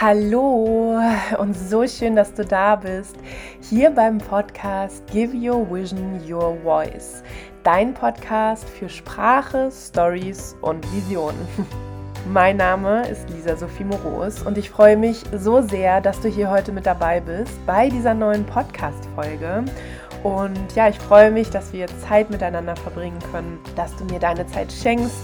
Hallo und so schön, dass du da bist. Hier beim Podcast Give Your Vision Your Voice. Dein Podcast für Sprache, Stories und Visionen. Mein Name ist Lisa Sophie Moros und ich freue mich so sehr, dass du hier heute mit dabei bist bei dieser neuen Podcast-Folge. Und ja, ich freue mich, dass wir Zeit miteinander verbringen können, dass du mir deine Zeit schenkst.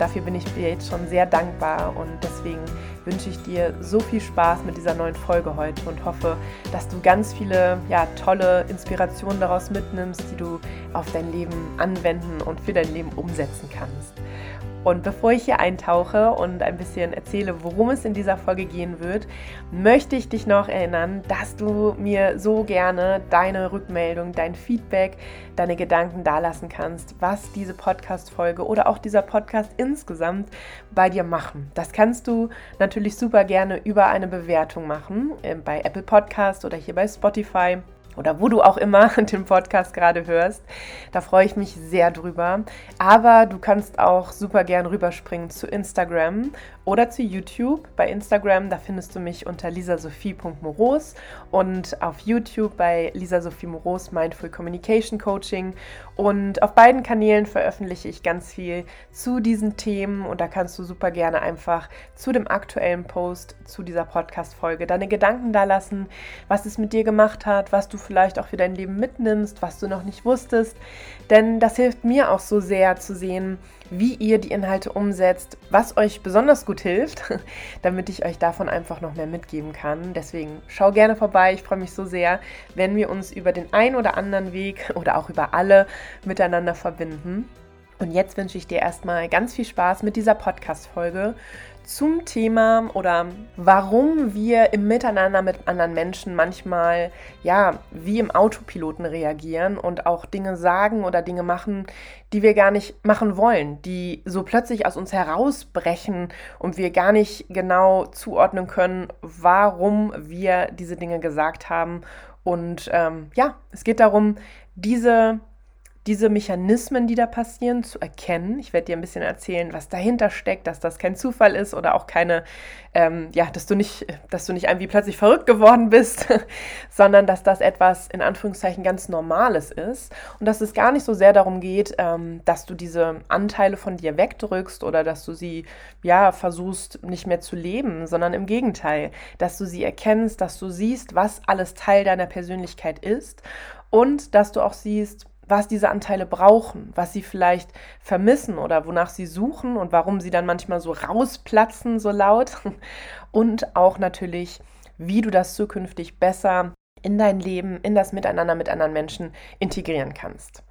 Dafür bin ich dir jetzt schon sehr dankbar und deswegen wünsche ich dir so viel Spaß mit dieser neuen Folge heute und hoffe, dass du ganz viele ja, tolle Inspirationen daraus mitnimmst, die du auf dein Leben anwenden und für dein Leben umsetzen kannst. Und bevor ich hier eintauche und ein bisschen erzähle, worum es in dieser Folge gehen wird, möchte ich dich noch erinnern, dass du mir so gerne deine Rückmeldung, dein Feedback, deine Gedanken dalassen kannst, was diese Podcast-Folge oder auch dieser Podcast insgesamt bei dir machen. Das kannst du natürlich super gerne über eine Bewertung machen, äh, bei Apple Podcast oder hier bei Spotify oder wo du auch immer den Podcast gerade hörst. Da freue ich mich sehr drüber. Aber du kannst auch super gern rüberspringen zu Instagram oder zu YouTube. Bei Instagram, da findest du mich unter lisasophie.moros und auf YouTube bei Lisa Sophie Moros Mindful Communication Coaching. Und auf beiden Kanälen veröffentliche ich ganz viel zu diesen Themen und da kannst du super gerne einfach zu dem aktuellen Post zu dieser Podcast-Folge deine Gedanken da lassen, was es mit dir gemacht hat, was du vielleicht auch für dein Leben mitnimmst, was du noch nicht wusstest. Denn das hilft mir auch so sehr zu sehen, wie ihr die Inhalte umsetzt, was euch besonders gut hilft, damit ich euch davon einfach noch mehr mitgeben kann. Deswegen schau gerne vorbei. Ich freue mich so sehr, wenn wir uns über den einen oder anderen Weg oder auch über alle miteinander verbinden. Und jetzt wünsche ich dir erstmal ganz viel Spaß mit dieser Podcast-Folge zum Thema oder warum wir im Miteinander mit anderen Menschen manchmal ja wie im Autopiloten reagieren und auch Dinge sagen oder Dinge machen, die wir gar nicht machen wollen, die so plötzlich aus uns herausbrechen und wir gar nicht genau zuordnen können, warum wir diese Dinge gesagt haben. Und ähm, ja, es geht darum, diese diese Mechanismen, die da passieren, zu erkennen. Ich werde dir ein bisschen erzählen, was dahinter steckt, dass das kein Zufall ist oder auch keine, ähm, ja, dass du nicht, dass du nicht irgendwie plötzlich verrückt geworden bist, sondern dass das etwas in Anführungszeichen ganz Normales ist und dass es gar nicht so sehr darum geht, ähm, dass du diese Anteile von dir wegdrückst oder dass du sie, ja, versuchst nicht mehr zu leben, sondern im Gegenteil, dass du sie erkennst, dass du siehst, was alles Teil deiner Persönlichkeit ist und dass du auch siehst, was diese Anteile brauchen, was sie vielleicht vermissen oder wonach sie suchen und warum sie dann manchmal so rausplatzen, so laut. Und auch natürlich, wie du das zukünftig besser in dein Leben, in das Miteinander mit anderen Menschen integrieren kannst.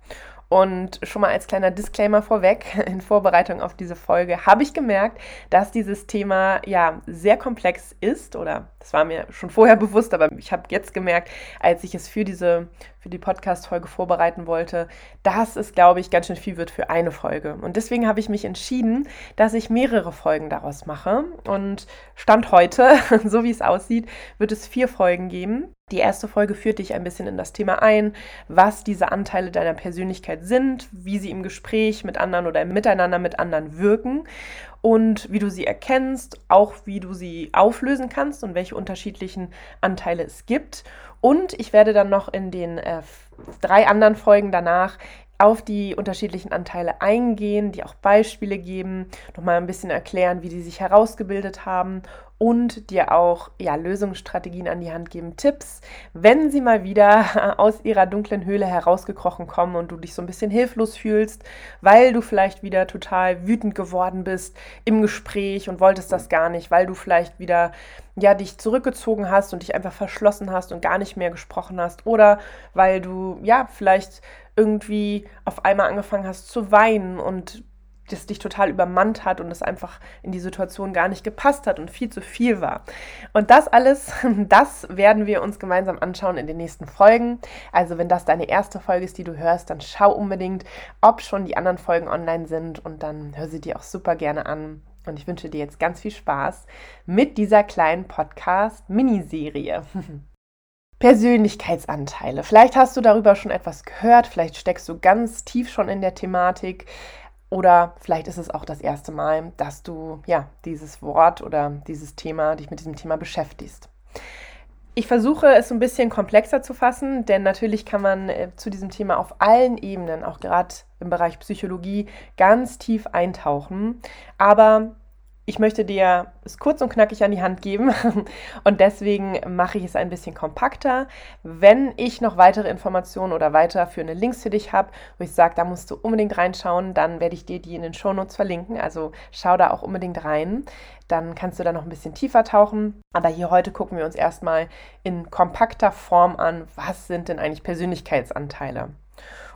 Und schon mal als kleiner Disclaimer vorweg, in Vorbereitung auf diese Folge habe ich gemerkt, dass dieses Thema ja sehr komplex ist oder das war mir schon vorher bewusst, aber ich habe jetzt gemerkt, als ich es für diese für die Podcast-Folge vorbereiten wollte, dass es, glaube ich, ganz schön viel wird für eine Folge. Und deswegen habe ich mich entschieden, dass ich mehrere Folgen daraus mache. Und Stand heute, so wie es aussieht, wird es vier Folgen geben. Die erste Folge führt dich ein bisschen in das Thema ein, was diese Anteile deiner Persönlichkeit sind, wie sie im Gespräch mit anderen oder im Miteinander mit anderen wirken und wie du sie erkennst, auch wie du sie auflösen kannst und welche unterschiedlichen Anteile es gibt. Und ich werde dann noch in den äh, drei anderen Folgen danach auf die unterschiedlichen Anteile eingehen, die auch Beispiele geben, nochmal ein bisschen erklären, wie die sich herausgebildet haben und dir auch ja, Lösungsstrategien an die Hand geben, Tipps, wenn sie mal wieder aus ihrer dunklen Höhle herausgekrochen kommen und du dich so ein bisschen hilflos fühlst, weil du vielleicht wieder total wütend geworden bist im Gespräch und wolltest das gar nicht, weil du vielleicht wieder ja dich zurückgezogen hast und dich einfach verschlossen hast und gar nicht mehr gesprochen hast oder weil du ja vielleicht irgendwie auf einmal angefangen hast zu weinen und das dich total übermannt hat und es einfach in die Situation gar nicht gepasst hat und viel zu viel war. Und das alles, das werden wir uns gemeinsam anschauen in den nächsten Folgen. Also wenn das deine erste Folge ist, die du hörst, dann schau unbedingt, ob schon die anderen Folgen online sind und dann hör sie dir auch super gerne an. Und ich wünsche dir jetzt ganz viel Spaß mit dieser kleinen Podcast-Miniserie. Persönlichkeitsanteile. Vielleicht hast du darüber schon etwas gehört, vielleicht steckst du ganz tief schon in der Thematik. Oder vielleicht ist es auch das erste Mal, dass du ja dieses Wort oder dieses Thema, dich mit diesem Thema beschäftigst. Ich versuche es ein bisschen komplexer zu fassen, denn natürlich kann man äh, zu diesem Thema auf allen Ebenen, auch gerade im Bereich Psychologie, ganz tief eintauchen. Aber ich möchte dir es kurz und knackig an die Hand geben und deswegen mache ich es ein bisschen kompakter. Wenn ich noch weitere Informationen oder weiterführende Links für dich habe, wo ich sage, da musst du unbedingt reinschauen, dann werde ich dir die in den Shownotes verlinken. Also schau da auch unbedingt rein. Dann kannst du da noch ein bisschen tiefer tauchen. Aber hier heute gucken wir uns erstmal in kompakter Form an, was sind denn eigentlich Persönlichkeitsanteile?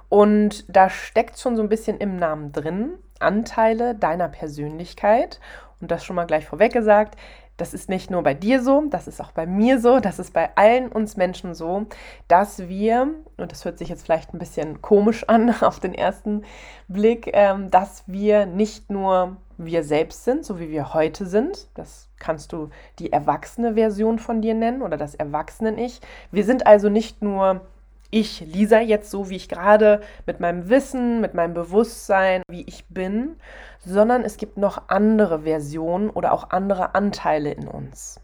Und da steckt schon so ein bisschen im Namen drin, Anteile deiner Persönlichkeit. Und das schon mal gleich vorweg gesagt. Das ist nicht nur bei dir so, das ist auch bei mir so, das ist bei allen uns Menschen so, dass wir, und das hört sich jetzt vielleicht ein bisschen komisch an auf den ersten Blick, ähm, dass wir nicht nur wir selbst sind, so wie wir heute sind. Das kannst du die erwachsene Version von dir nennen oder das Erwachsenen-Ich. Wir sind also nicht nur ich, Lisa, jetzt so, wie ich gerade mit meinem Wissen, mit meinem Bewusstsein, wie ich bin, sondern es gibt noch andere Versionen oder auch andere Anteile in uns.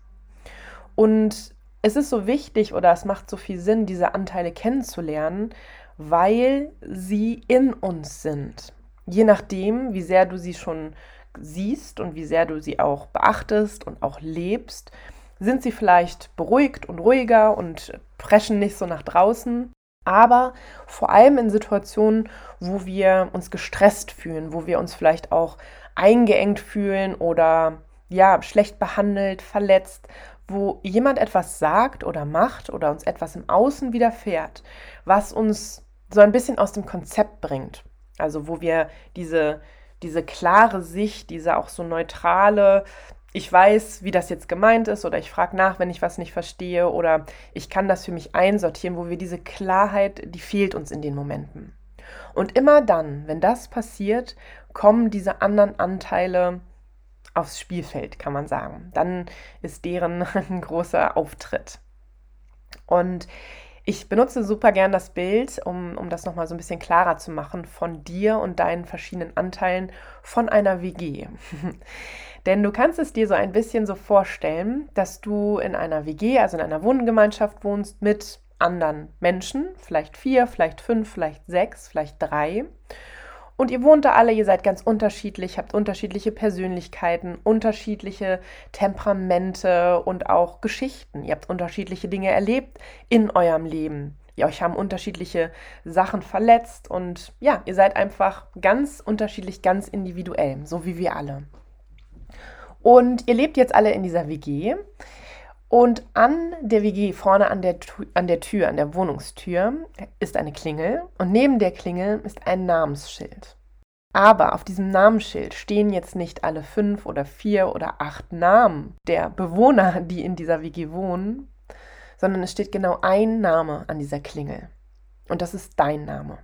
Und es ist so wichtig oder es macht so viel Sinn, diese Anteile kennenzulernen, weil sie in uns sind. Je nachdem, wie sehr du sie schon siehst und wie sehr du sie auch beachtest und auch lebst, sind sie vielleicht beruhigt und ruhiger und preschen nicht so nach draußen aber vor allem in Situationen, wo wir uns gestresst fühlen, wo wir uns vielleicht auch eingeengt fühlen oder ja, schlecht behandelt, verletzt, wo jemand etwas sagt oder macht oder uns etwas im Außen widerfährt, was uns so ein bisschen aus dem Konzept bringt. Also wo wir diese, diese klare Sicht, diese auch so neutrale ich weiß, wie das jetzt gemeint ist oder ich frage nach, wenn ich was nicht verstehe oder ich kann das für mich einsortieren, wo wir diese Klarheit, die fehlt uns in den Momenten. Und immer dann, wenn das passiert, kommen diese anderen Anteile aufs Spielfeld, kann man sagen. Dann ist deren ein großer Auftritt. Und ich benutze super gern das Bild, um, um das nochmal so ein bisschen klarer zu machen, von dir und deinen verschiedenen Anteilen von einer WG. Denn du kannst es dir so ein bisschen so vorstellen, dass du in einer WG, also in einer Wohngemeinschaft wohnst mit anderen Menschen, vielleicht vier, vielleicht fünf, vielleicht sechs, vielleicht drei. Und ihr wohnt da alle, ihr seid ganz unterschiedlich, habt unterschiedliche Persönlichkeiten, unterschiedliche Temperamente und auch Geschichten. Ihr habt unterschiedliche Dinge erlebt in eurem Leben. Ja, euch haben unterschiedliche Sachen verletzt und ja, ihr seid einfach ganz unterschiedlich, ganz individuell, so wie wir alle. Und ihr lebt jetzt alle in dieser WG. Und an der WG, vorne an der, an der Tür, an der Wohnungstür, ist eine Klingel. Und neben der Klingel ist ein Namensschild. Aber auf diesem Namensschild stehen jetzt nicht alle fünf oder vier oder acht Namen der Bewohner, die in dieser WG wohnen, sondern es steht genau ein Name an dieser Klingel. Und das ist dein Name.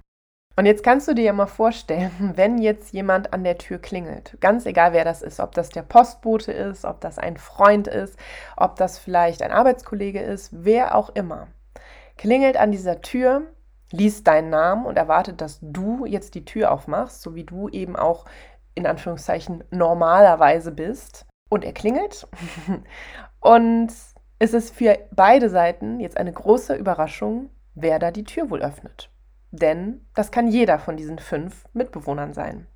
Und jetzt kannst du dir ja mal vorstellen, wenn jetzt jemand an der Tür klingelt, ganz egal wer das ist, ob das der Postbote ist, ob das ein Freund ist, ob das vielleicht ein Arbeitskollege ist, wer auch immer, klingelt an dieser Tür, liest deinen Namen und erwartet, dass du jetzt die Tür aufmachst, so wie du eben auch in Anführungszeichen normalerweise bist. Und er klingelt. und es ist für beide Seiten jetzt eine große Überraschung, wer da die Tür wohl öffnet. Denn das kann jeder von diesen fünf Mitbewohnern sein.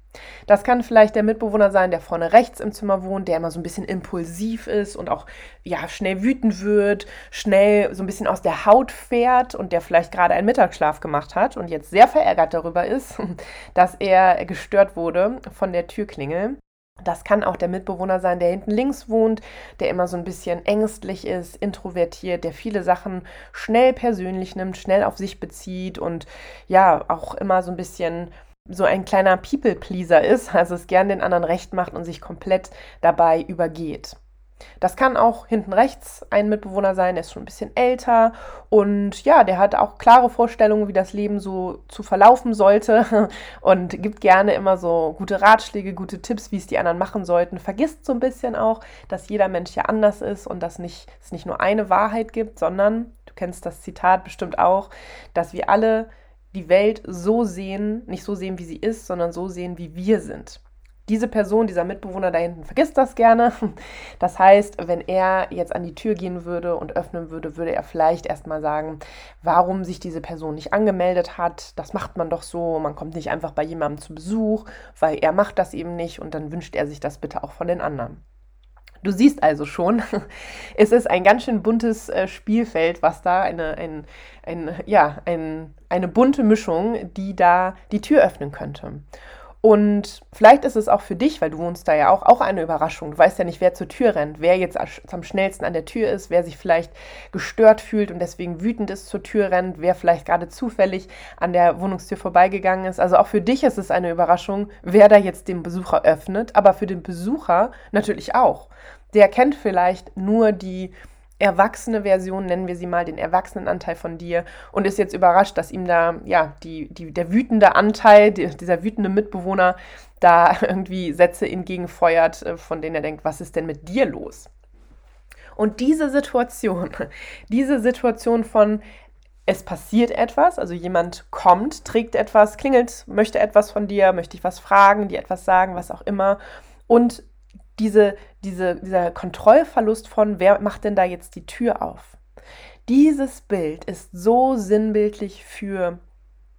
Das kann vielleicht der Mitbewohner sein, der vorne rechts im Zimmer wohnt, der immer so ein bisschen impulsiv ist und auch ja schnell wütend wird, schnell so ein bisschen aus der Haut fährt und der vielleicht gerade einen Mittagsschlaf gemacht hat und jetzt sehr verärgert darüber ist, dass er gestört wurde von der Türklingel. Das kann auch der Mitbewohner sein, der hinten links wohnt, der immer so ein bisschen ängstlich ist, introvertiert, der viele Sachen schnell persönlich nimmt, schnell auf sich bezieht und ja, auch immer so ein bisschen so ein kleiner People-Pleaser ist, also es gern den anderen recht macht und sich komplett dabei übergeht. Das kann auch hinten rechts ein Mitbewohner sein, der ist schon ein bisschen älter. Und ja, der hat auch klare Vorstellungen, wie das Leben so zu verlaufen sollte. Und gibt gerne immer so gute Ratschläge, gute Tipps, wie es die anderen machen sollten. Vergisst so ein bisschen auch, dass jeder Mensch ja anders ist und dass nicht, es nicht nur eine Wahrheit gibt, sondern, du kennst das Zitat bestimmt auch, dass wir alle die Welt so sehen, nicht so sehen, wie sie ist, sondern so sehen, wie wir sind diese Person, dieser Mitbewohner da hinten vergisst das gerne. Das heißt, wenn er jetzt an die Tür gehen würde und öffnen würde, würde er vielleicht erstmal sagen, warum sich diese Person nicht angemeldet hat. Das macht man doch so. Man kommt nicht einfach bei jemandem zu Besuch, weil er macht das eben nicht und dann wünscht er sich das bitte auch von den anderen. Du siehst also schon, es ist ein ganz schön buntes äh, Spielfeld, was da eine, ein, ein, ja, ein, eine bunte Mischung, die da die Tür öffnen könnte. Und vielleicht ist es auch für dich, weil du wohnst da ja auch, auch eine Überraschung. Du weißt ja nicht, wer zur Tür rennt, wer jetzt am schnellsten an der Tür ist, wer sich vielleicht gestört fühlt und deswegen wütend ist zur Tür rennt, wer vielleicht gerade zufällig an der Wohnungstür vorbeigegangen ist. Also auch für dich ist es eine Überraschung, wer da jetzt den Besucher öffnet, aber für den Besucher natürlich auch. Der kennt vielleicht nur die erwachsene Version, nennen wir sie mal, den Erwachsenenanteil von dir und ist jetzt überrascht, dass ihm da, ja, die, die, der wütende Anteil, die, dieser wütende Mitbewohner da irgendwie Sätze entgegenfeuert, äh, von denen er denkt, was ist denn mit dir los? Und diese Situation, diese Situation von, es passiert etwas, also jemand kommt, trägt etwas, klingelt, möchte etwas von dir, möchte ich was fragen, dir etwas sagen, was auch immer. Und diese, diese, dieser Kontrollverlust von, wer macht denn da jetzt die Tür auf? Dieses Bild ist so sinnbildlich für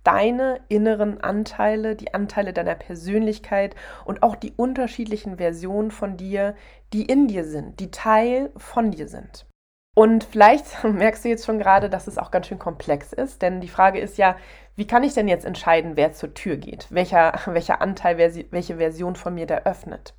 deine inneren Anteile, die Anteile deiner Persönlichkeit und auch die unterschiedlichen Versionen von dir, die in dir sind, die Teil von dir sind. Und vielleicht merkst du jetzt schon gerade, dass es auch ganz schön komplex ist, denn die Frage ist ja, wie kann ich denn jetzt entscheiden, wer zur Tür geht? Welcher, welcher Anteil, welche Version von mir der öffnet?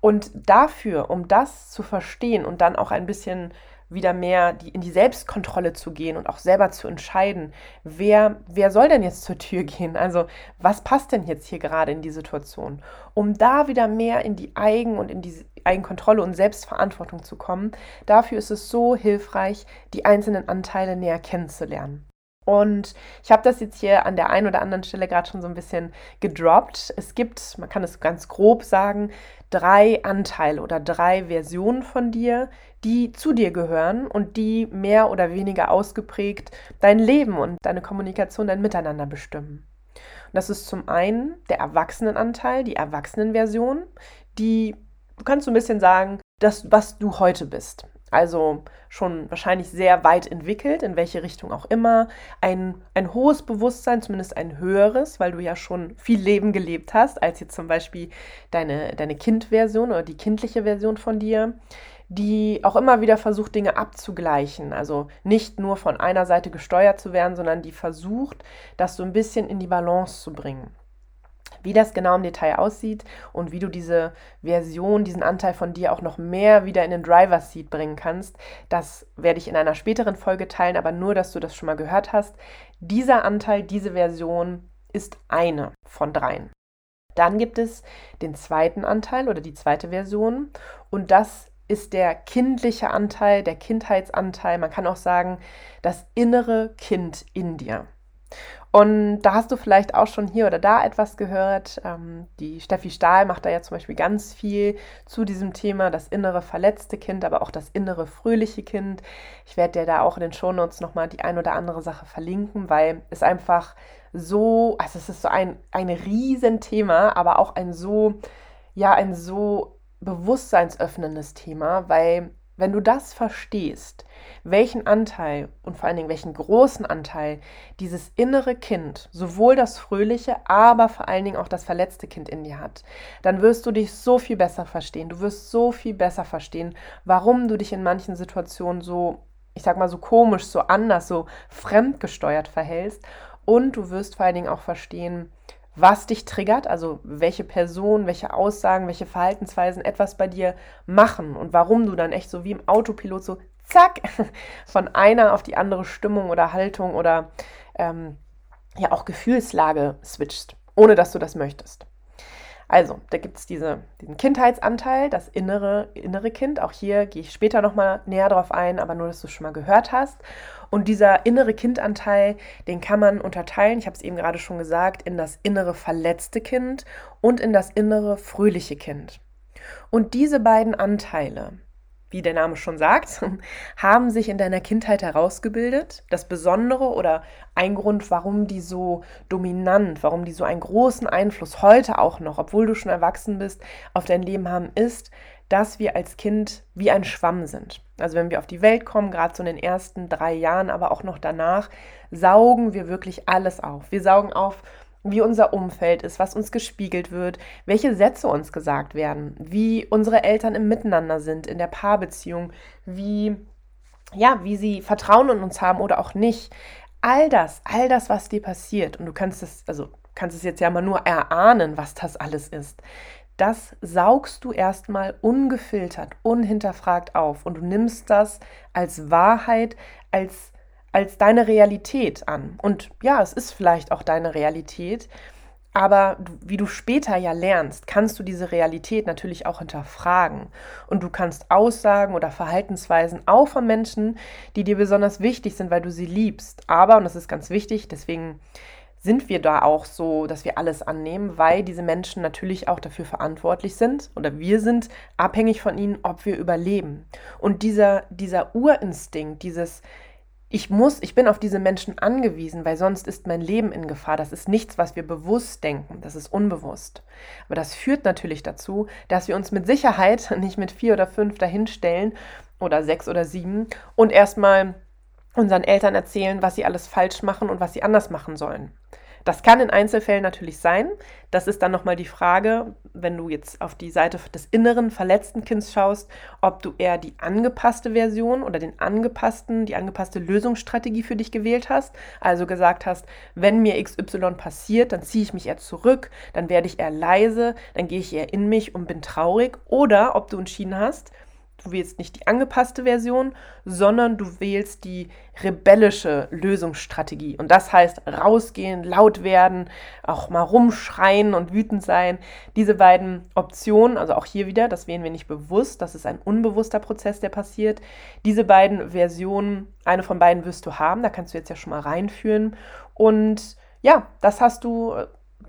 Und dafür, um das zu verstehen und dann auch ein bisschen wieder mehr die, in die Selbstkontrolle zu gehen und auch selber zu entscheiden, wer, wer soll denn jetzt zur Tür gehen? Also was passt denn jetzt hier gerade in die Situation? Um da wieder mehr in die Eigen- und in die Eigenkontrolle und Selbstverantwortung zu kommen, dafür ist es so hilfreich, die einzelnen Anteile näher kennenzulernen. Und ich habe das jetzt hier an der einen oder anderen Stelle gerade schon so ein bisschen gedroppt. Es gibt, man kann es ganz grob sagen, drei Anteile oder drei Versionen von dir, die zu dir gehören und die mehr oder weniger ausgeprägt dein Leben und deine Kommunikation, dein Miteinander bestimmen. Und das ist zum einen der Erwachsenenanteil, die Erwachsenenversion, die, du kannst so ein bisschen sagen, das, was du heute bist. Also schon wahrscheinlich sehr weit entwickelt, in welche Richtung auch immer. Ein, ein hohes Bewusstsein, zumindest ein höheres, weil du ja schon viel Leben gelebt hast, als jetzt zum Beispiel deine, deine Kind-Version oder die kindliche Version von dir, die auch immer wieder versucht, Dinge abzugleichen. Also nicht nur von einer Seite gesteuert zu werden, sondern die versucht, das so ein bisschen in die Balance zu bringen. Wie das genau im Detail aussieht und wie du diese Version, diesen Anteil von dir auch noch mehr wieder in den Driver Seat bringen kannst, das werde ich in einer späteren Folge teilen, aber nur, dass du das schon mal gehört hast. Dieser Anteil, diese Version ist eine von dreien. Dann gibt es den zweiten Anteil oder die zweite Version und das ist der kindliche Anteil, der Kindheitsanteil, man kann auch sagen, das innere Kind in dir. Und da hast du vielleicht auch schon hier oder da etwas gehört. Ähm, die Steffi Stahl macht da ja zum Beispiel ganz viel zu diesem Thema, das innere verletzte Kind, aber auch das innere fröhliche Kind. Ich werde dir da auch in den Shownotes nochmal die ein oder andere Sache verlinken, weil es einfach so, also es ist so ein, ein Riesenthema, aber auch ein so, ja, ein so bewusstseinsöffnendes Thema, weil wenn du das verstehst, welchen Anteil und vor allen Dingen welchen großen Anteil dieses innere Kind, sowohl das fröhliche, aber vor allen Dingen auch das verletzte Kind in dir hat, dann wirst du dich so viel besser verstehen. Du wirst so viel besser verstehen, warum du dich in manchen Situationen so, ich sag mal, so komisch, so anders, so fremdgesteuert verhältst. Und du wirst vor allen Dingen auch verstehen, was dich triggert, also welche Personen, welche Aussagen, welche Verhaltensweisen etwas bei dir machen und warum du dann echt so wie im Autopilot so zack, von einer auf die andere Stimmung oder Haltung oder ähm, ja auch Gefühlslage switcht, ohne dass du das möchtest. Also, da gibt es diese, diesen Kindheitsanteil, das innere, innere Kind. Auch hier gehe ich später nochmal näher drauf ein, aber nur, dass du es schon mal gehört hast. Und dieser innere Kindanteil, den kann man unterteilen, ich habe es eben gerade schon gesagt, in das innere verletzte Kind und in das innere fröhliche Kind. Und diese beiden Anteile, wie der Name schon sagt, haben sich in deiner Kindheit herausgebildet. Das Besondere oder ein Grund, warum die so dominant, warum die so einen großen Einfluss heute auch noch, obwohl du schon erwachsen bist, auf dein Leben haben, ist, dass wir als Kind wie ein Schwamm sind. Also wenn wir auf die Welt kommen, gerade so in den ersten drei Jahren, aber auch noch danach, saugen wir wirklich alles auf. Wir saugen auf, wie unser Umfeld ist, was uns gespiegelt wird, welche Sätze uns gesagt werden, wie unsere Eltern im Miteinander sind, in der Paarbeziehung, wie ja, wie sie Vertrauen in uns haben oder auch nicht. All das, all das, was dir passiert, und du kannst es, also kannst es jetzt ja mal nur erahnen, was das alles ist das saugst du erstmal ungefiltert, unhinterfragt auf und du nimmst das als Wahrheit, als, als deine Realität an. Und ja, es ist vielleicht auch deine Realität, aber wie du später ja lernst, kannst du diese Realität natürlich auch hinterfragen. Und du kannst Aussagen oder Verhaltensweisen auch von Menschen, die dir besonders wichtig sind, weil du sie liebst. Aber, und das ist ganz wichtig, deswegen sind wir da auch so, dass wir alles annehmen, weil diese Menschen natürlich auch dafür verantwortlich sind oder wir sind abhängig von ihnen, ob wir überleben. Und dieser, dieser Urinstinkt, dieses ich muss, ich bin auf diese Menschen angewiesen, weil sonst ist mein Leben in Gefahr. Das ist nichts, was wir bewusst denken, das ist unbewusst. Aber das führt natürlich dazu, dass wir uns mit Sicherheit nicht mit vier oder fünf dahinstellen oder sechs oder sieben und erstmal unseren Eltern erzählen, was sie alles falsch machen und was sie anders machen sollen. Das kann in Einzelfällen natürlich sein. Das ist dann nochmal die Frage, wenn du jetzt auf die Seite des inneren verletzten Kindes schaust, ob du eher die angepasste Version oder den angepassten, die angepasste Lösungsstrategie für dich gewählt hast. Also gesagt hast, wenn mir XY passiert, dann ziehe ich mich eher zurück, dann werde ich eher leise, dann gehe ich eher in mich und bin traurig. Oder ob du entschieden hast, du wählst nicht die angepasste Version, sondern du wählst die rebellische Lösungsstrategie. Und das heißt rausgehen, laut werden, auch mal rumschreien und wütend sein. Diese beiden Optionen, also auch hier wieder, das wählen wir nicht bewusst, das ist ein unbewusster Prozess, der passiert. Diese beiden Versionen, eine von beiden wirst du haben, da kannst du jetzt ja schon mal reinführen. Und ja, das hast du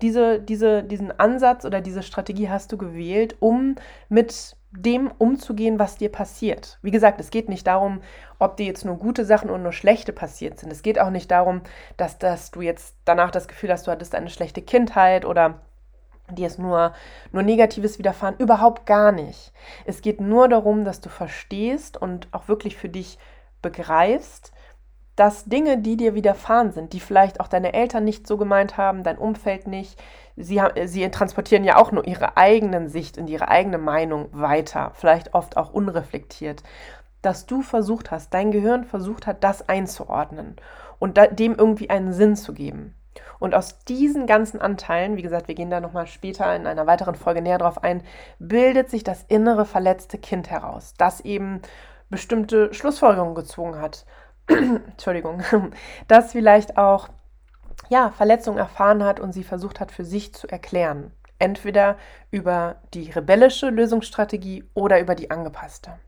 diese, diese, diesen Ansatz oder diese Strategie hast du gewählt, um mit dem umzugehen, was dir passiert. Wie gesagt, es geht nicht darum, ob dir jetzt nur gute Sachen und nur schlechte passiert sind. Es geht auch nicht darum, dass, dass du jetzt danach das Gefühl hast, du hattest eine schlechte Kindheit oder dir ist nur, nur Negatives widerfahren. Überhaupt gar nicht. Es geht nur darum, dass du verstehst und auch wirklich für dich begreifst, dass Dinge, die dir widerfahren sind, die vielleicht auch deine Eltern nicht so gemeint haben, dein Umfeld nicht, sie, sie transportieren ja auch nur ihre eigenen Sicht und ihre eigene Meinung weiter, vielleicht oft auch unreflektiert, dass du versucht hast, dein Gehirn versucht hat, das einzuordnen und dem irgendwie einen Sinn zu geben. Und aus diesen ganzen Anteilen, wie gesagt, wir gehen da nochmal später in einer weiteren Folge näher drauf ein, bildet sich das innere verletzte Kind heraus, das eben bestimmte Schlussfolgerungen gezogen hat. Entschuldigung, das vielleicht auch ja, Verletzungen erfahren hat und sie versucht hat für sich zu erklären. Entweder über die rebellische Lösungsstrategie oder über die angepasste.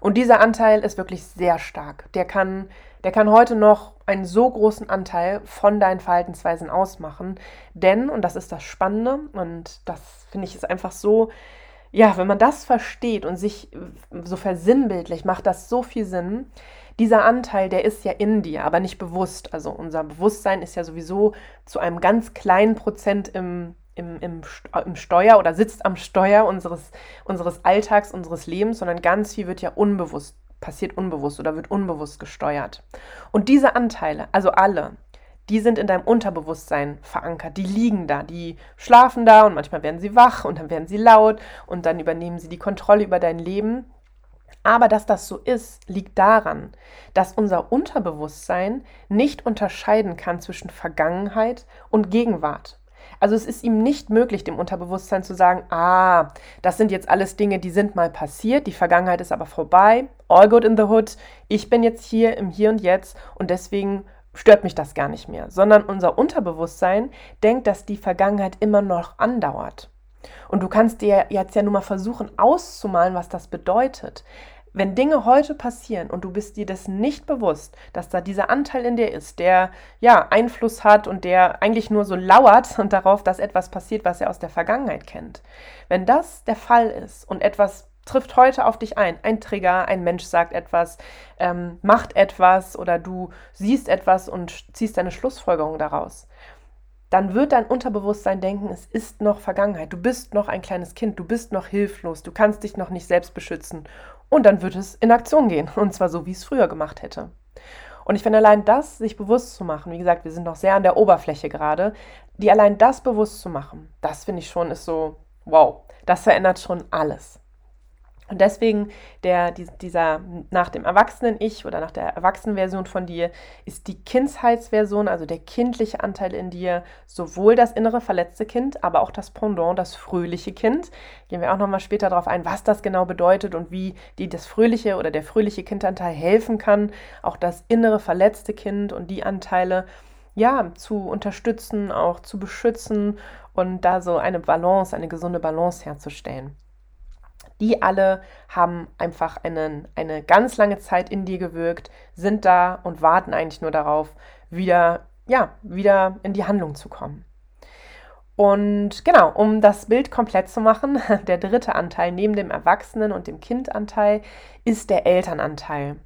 Und dieser Anteil ist wirklich sehr stark. Der kann, der kann heute noch einen so großen Anteil von deinen Verhaltensweisen ausmachen. Denn, und das ist das Spannende, und das finde ich ist einfach so, ja, wenn man das versteht und sich so versinnbildlich, macht das so viel Sinn dieser Anteil, der ist ja in dir, aber nicht bewusst. Also unser Bewusstsein ist ja sowieso zu einem ganz kleinen Prozent im, im, im, im Steuer oder sitzt am Steuer unseres, unseres Alltags, unseres Lebens, sondern ganz viel wird ja unbewusst, passiert unbewusst oder wird unbewusst gesteuert. Und diese Anteile, also alle, die sind in deinem Unterbewusstsein verankert, die liegen da, die schlafen da und manchmal werden sie wach und dann werden sie laut und dann übernehmen sie die Kontrolle über dein Leben aber dass das so ist, liegt daran, dass unser Unterbewusstsein nicht unterscheiden kann zwischen Vergangenheit und Gegenwart. Also es ist ihm nicht möglich, dem Unterbewusstsein zu sagen, ah, das sind jetzt alles Dinge, die sind mal passiert, die Vergangenheit ist aber vorbei, all good in the hood, ich bin jetzt hier im Hier und Jetzt und deswegen stört mich das gar nicht mehr, sondern unser Unterbewusstsein denkt, dass die Vergangenheit immer noch andauert. Und du kannst dir jetzt ja nur mal versuchen auszumalen, was das bedeutet. Wenn Dinge heute passieren und du bist dir das nicht bewusst, dass da dieser Anteil in dir ist, der ja Einfluss hat und der eigentlich nur so lauert und darauf, dass etwas passiert, was er aus der Vergangenheit kennt. Wenn das der Fall ist und etwas trifft heute auf dich ein. Ein Trigger, ein Mensch sagt etwas, ähm, macht etwas oder du siehst etwas und ziehst deine Schlussfolgerung daraus. Dann wird dein Unterbewusstsein denken, es ist noch Vergangenheit. Du bist noch ein kleines Kind, du bist noch hilflos, du kannst dich noch nicht selbst beschützen. Und dann wird es in Aktion gehen. Und zwar so, wie es früher gemacht hätte. Und ich finde allein das, sich bewusst zu machen, wie gesagt, wir sind noch sehr an der Oberfläche gerade, die allein das bewusst zu machen, das finde ich schon ist so, wow, das verändert schon alles. Und deswegen der, dieser nach dem Erwachsenen-Ich oder nach der Erwachsenenversion von dir ist die Kindheitsversion, also der kindliche Anteil in dir, sowohl das innere verletzte Kind, aber auch das Pendant, das fröhliche Kind. Gehen wir auch nochmal später darauf ein, was das genau bedeutet und wie dir das fröhliche oder der fröhliche Kindanteil helfen kann, auch das innere verletzte Kind und die Anteile ja zu unterstützen, auch zu beschützen und da so eine Balance, eine gesunde Balance herzustellen die alle haben einfach einen, eine ganz lange Zeit in dir gewirkt, sind da und warten eigentlich nur darauf, wieder, ja, wieder in die Handlung zu kommen. Und genau, um das Bild komplett zu machen, der dritte Anteil neben dem Erwachsenen- und dem Kindanteil ist der Elternanteil.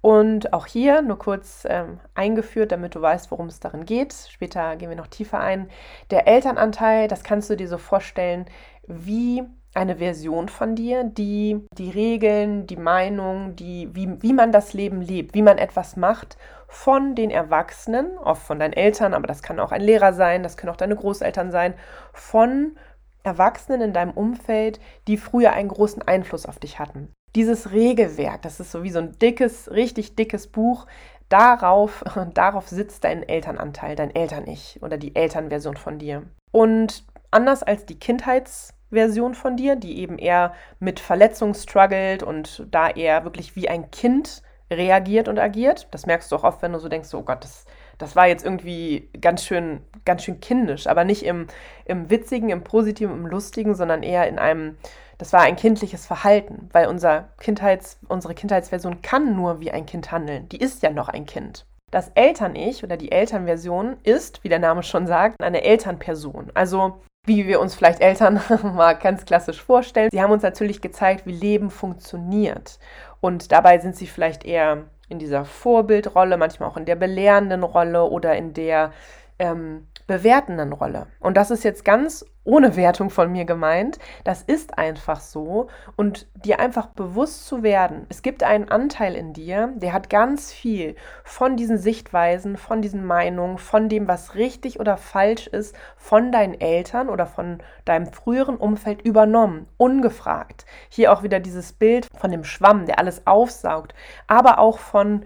Und auch hier nur kurz ähm, eingeführt, damit du weißt, worum es darin geht. Später gehen wir noch tiefer ein. Der Elternanteil, das kannst du dir so vorstellen, wie eine Version von dir, die die Regeln, die Meinung, die, wie, wie man das Leben lebt, wie man etwas macht, von den Erwachsenen, oft von deinen Eltern, aber das kann auch ein Lehrer sein, das können auch deine Großeltern sein, von Erwachsenen in deinem Umfeld, die früher einen großen Einfluss auf dich hatten. Dieses Regelwerk, das ist so wie so ein dickes, richtig dickes Buch, darauf, darauf sitzt dein Elternanteil, dein Eltern-Ich oder die Elternversion von dir. Und anders als die Kindheits- Version von dir, die eben eher mit Verletzung struggelt und da eher wirklich wie ein Kind reagiert und agiert. Das merkst du auch oft, wenn du so denkst, oh Gott, das, das war jetzt irgendwie ganz schön, ganz schön kindisch, aber nicht im, im Witzigen, im Positiven, im Lustigen, sondern eher in einem, das war ein kindliches Verhalten, weil unser Kindheits, unsere Kindheitsversion kann nur wie ein Kind handeln. Die ist ja noch ein Kind. Das Eltern-Ich oder die Elternversion ist, wie der Name schon sagt, eine Elternperson. Also wie wir uns vielleicht Eltern mal ganz klassisch vorstellen. Sie haben uns natürlich gezeigt, wie Leben funktioniert. Und dabei sind sie vielleicht eher in dieser Vorbildrolle, manchmal auch in der belehrenden Rolle oder in der ähm, bewertenden Rolle. Und das ist jetzt ganz ohne Wertung von mir gemeint. Das ist einfach so. Und dir einfach bewusst zu werden, es gibt einen Anteil in dir, der hat ganz viel von diesen Sichtweisen, von diesen Meinungen, von dem, was richtig oder falsch ist, von deinen Eltern oder von deinem früheren Umfeld übernommen, ungefragt. Hier auch wieder dieses Bild von dem Schwamm, der alles aufsaugt, aber auch von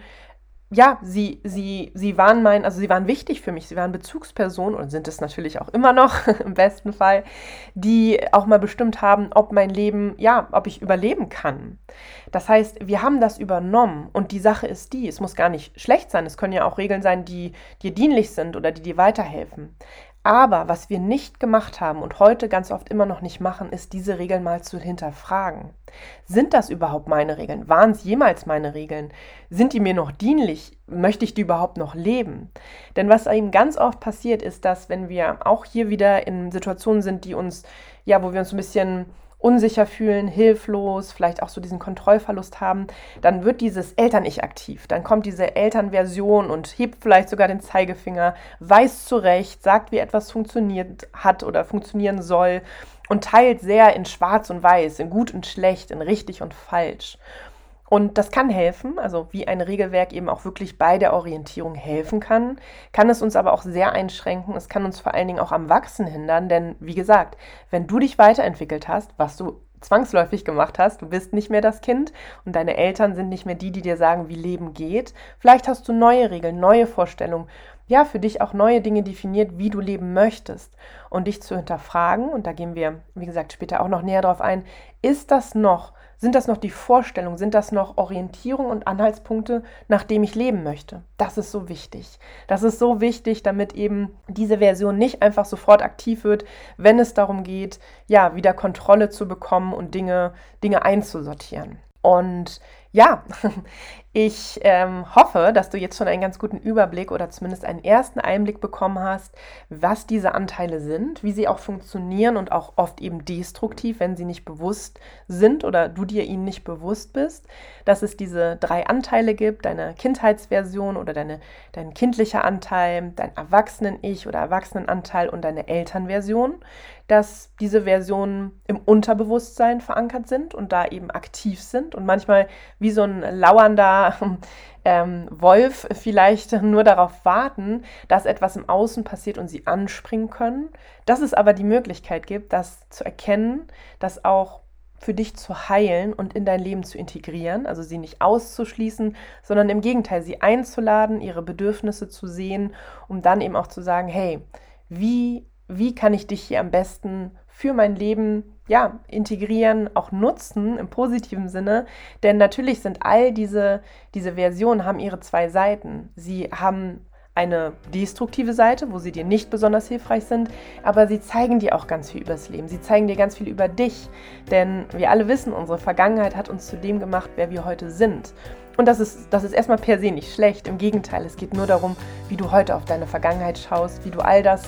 ja, sie, sie, sie waren mein, also sie waren wichtig für mich, sie waren Bezugspersonen und sind es natürlich auch immer noch im besten Fall, die auch mal bestimmt haben, ob mein Leben, ja, ob ich überleben kann. Das heißt, wir haben das übernommen und die Sache ist die, es muss gar nicht schlecht sein, es können ja auch Regeln sein, die dir dienlich sind oder die dir weiterhelfen. Aber was wir nicht gemacht haben und heute ganz oft immer noch nicht machen, ist diese Regeln mal zu hinterfragen. Sind das überhaupt meine Regeln? Waren es jemals meine Regeln? Sind die mir noch dienlich? Möchte ich die überhaupt noch leben? Denn was eben ganz oft passiert, ist, dass wenn wir auch hier wieder in Situationen sind, die uns, ja, wo wir uns ein bisschen unsicher fühlen, hilflos, vielleicht auch so diesen Kontrollverlust haben, dann wird dieses Eltern-Ich aktiv. Dann kommt diese Elternversion und hebt vielleicht sogar den Zeigefinger, weiß zurecht, sagt, wie etwas funktioniert hat oder funktionieren soll und teilt sehr in Schwarz und Weiß, in Gut und Schlecht, in Richtig und Falsch. Und das kann helfen, also wie ein Regelwerk eben auch wirklich bei der Orientierung helfen kann, kann es uns aber auch sehr einschränken. Es kann uns vor allen Dingen auch am Wachsen hindern, denn wie gesagt, wenn du dich weiterentwickelt hast, was du zwangsläufig gemacht hast, du bist nicht mehr das Kind und deine Eltern sind nicht mehr die, die dir sagen, wie Leben geht. Vielleicht hast du neue Regeln, neue Vorstellungen, ja, für dich auch neue Dinge definiert, wie du leben möchtest und dich zu hinterfragen, und da gehen wir, wie gesagt, später auch noch näher drauf ein, ist das noch sind das noch die Vorstellungen? Sind das noch Orientierung und Anhaltspunkte, nach dem ich leben möchte? Das ist so wichtig. Das ist so wichtig, damit eben diese Version nicht einfach sofort aktiv wird, wenn es darum geht, ja, wieder Kontrolle zu bekommen und Dinge, Dinge einzusortieren. Und ja, ich ähm, hoffe, dass du jetzt schon einen ganz guten Überblick oder zumindest einen ersten Einblick bekommen hast, was diese Anteile sind, wie sie auch funktionieren und auch oft eben destruktiv, wenn sie nicht bewusst sind oder du dir ihnen nicht bewusst bist, dass es diese drei Anteile gibt, deine Kindheitsversion oder deine, dein kindlicher Anteil, dein Erwachsenen-Ich oder Erwachsenenanteil und deine Elternversion, dass diese Versionen im Unterbewusstsein verankert sind und da eben aktiv sind und manchmal wie so ein lauernder ähm, Wolf vielleicht nur darauf warten, dass etwas im Außen passiert und sie anspringen können. Dass es aber die Möglichkeit gibt, das zu erkennen, das auch für dich zu heilen und in dein Leben zu integrieren, also sie nicht auszuschließen, sondern im Gegenteil, sie einzuladen, ihre Bedürfnisse zu sehen, um dann eben auch zu sagen, hey, wie, wie kann ich dich hier am besten für mein Leben ja, integrieren, auch nutzen im positiven Sinne. Denn natürlich sind all diese, diese Versionen haben ihre zwei Seiten. Sie haben eine destruktive Seite, wo sie dir nicht besonders hilfreich sind, aber sie zeigen dir auch ganz viel übers Leben. Sie zeigen dir ganz viel über dich, denn wir alle wissen, unsere Vergangenheit hat uns zu dem gemacht, wer wir heute sind. Und das ist, das ist erstmal per se nicht schlecht. Im Gegenteil, es geht nur darum, wie du heute auf deine Vergangenheit schaust, wie du all das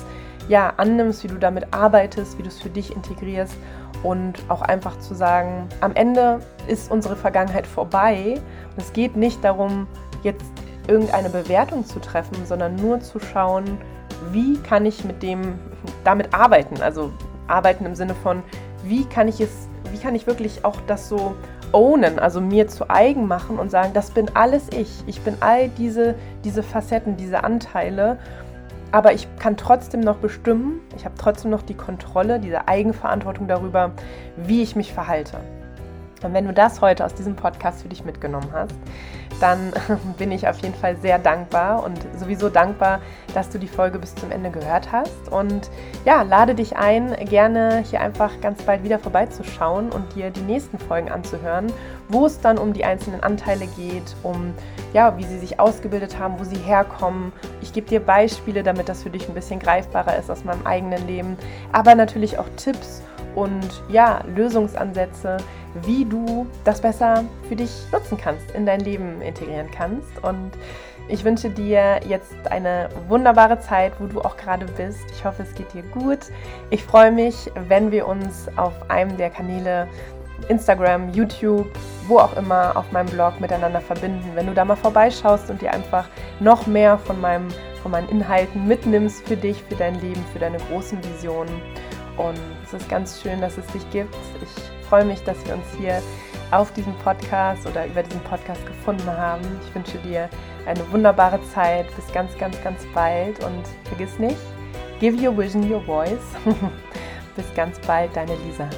ja, annimmst, wie du damit arbeitest, wie du es für dich integrierst und auch einfach zu sagen, am Ende ist unsere Vergangenheit vorbei. Und es geht nicht darum, jetzt irgendeine Bewertung zu treffen, sondern nur zu schauen, wie kann ich mit dem damit arbeiten, also arbeiten im Sinne von, wie kann ich es, wie kann ich wirklich auch das so ownen, also mir zu eigen machen und sagen, das bin alles ich. Ich bin all diese, diese Facetten, diese Anteile aber ich kann trotzdem noch bestimmen, ich habe trotzdem noch die Kontrolle, diese Eigenverantwortung darüber, wie ich mich verhalte. Und wenn du das heute aus diesem Podcast für dich mitgenommen hast, dann bin ich auf jeden Fall sehr dankbar und sowieso dankbar, dass du die Folge bis zum Ende gehört hast. Und ja, lade dich ein, gerne hier einfach ganz bald wieder vorbeizuschauen und dir die nächsten Folgen anzuhören, wo es dann um die einzelnen Anteile geht, um ja, wie sie sich ausgebildet haben, wo sie herkommen. Ich gebe dir Beispiele, damit das für dich ein bisschen greifbarer ist aus meinem eigenen Leben, aber natürlich auch Tipps und ja, Lösungsansätze, wie du das besser für dich nutzen kannst, in dein Leben integrieren kannst. Und ich wünsche dir jetzt eine wunderbare Zeit, wo du auch gerade bist. Ich hoffe, es geht dir gut. Ich freue mich, wenn wir uns auf einem der Kanäle Instagram, YouTube, wo auch immer auf meinem Blog miteinander verbinden. Wenn du da mal vorbeischaust und dir einfach noch mehr von, meinem, von meinen Inhalten mitnimmst für dich, für dein Leben, für deine großen Visionen. Und es ist ganz schön, dass es dich gibt. Ich freue mich, dass wir uns hier auf diesem Podcast oder über diesen Podcast gefunden haben. Ich wünsche dir eine wunderbare Zeit. Bis ganz, ganz, ganz bald. Und vergiss nicht, give your vision your voice. Bis ganz bald, deine Lisa.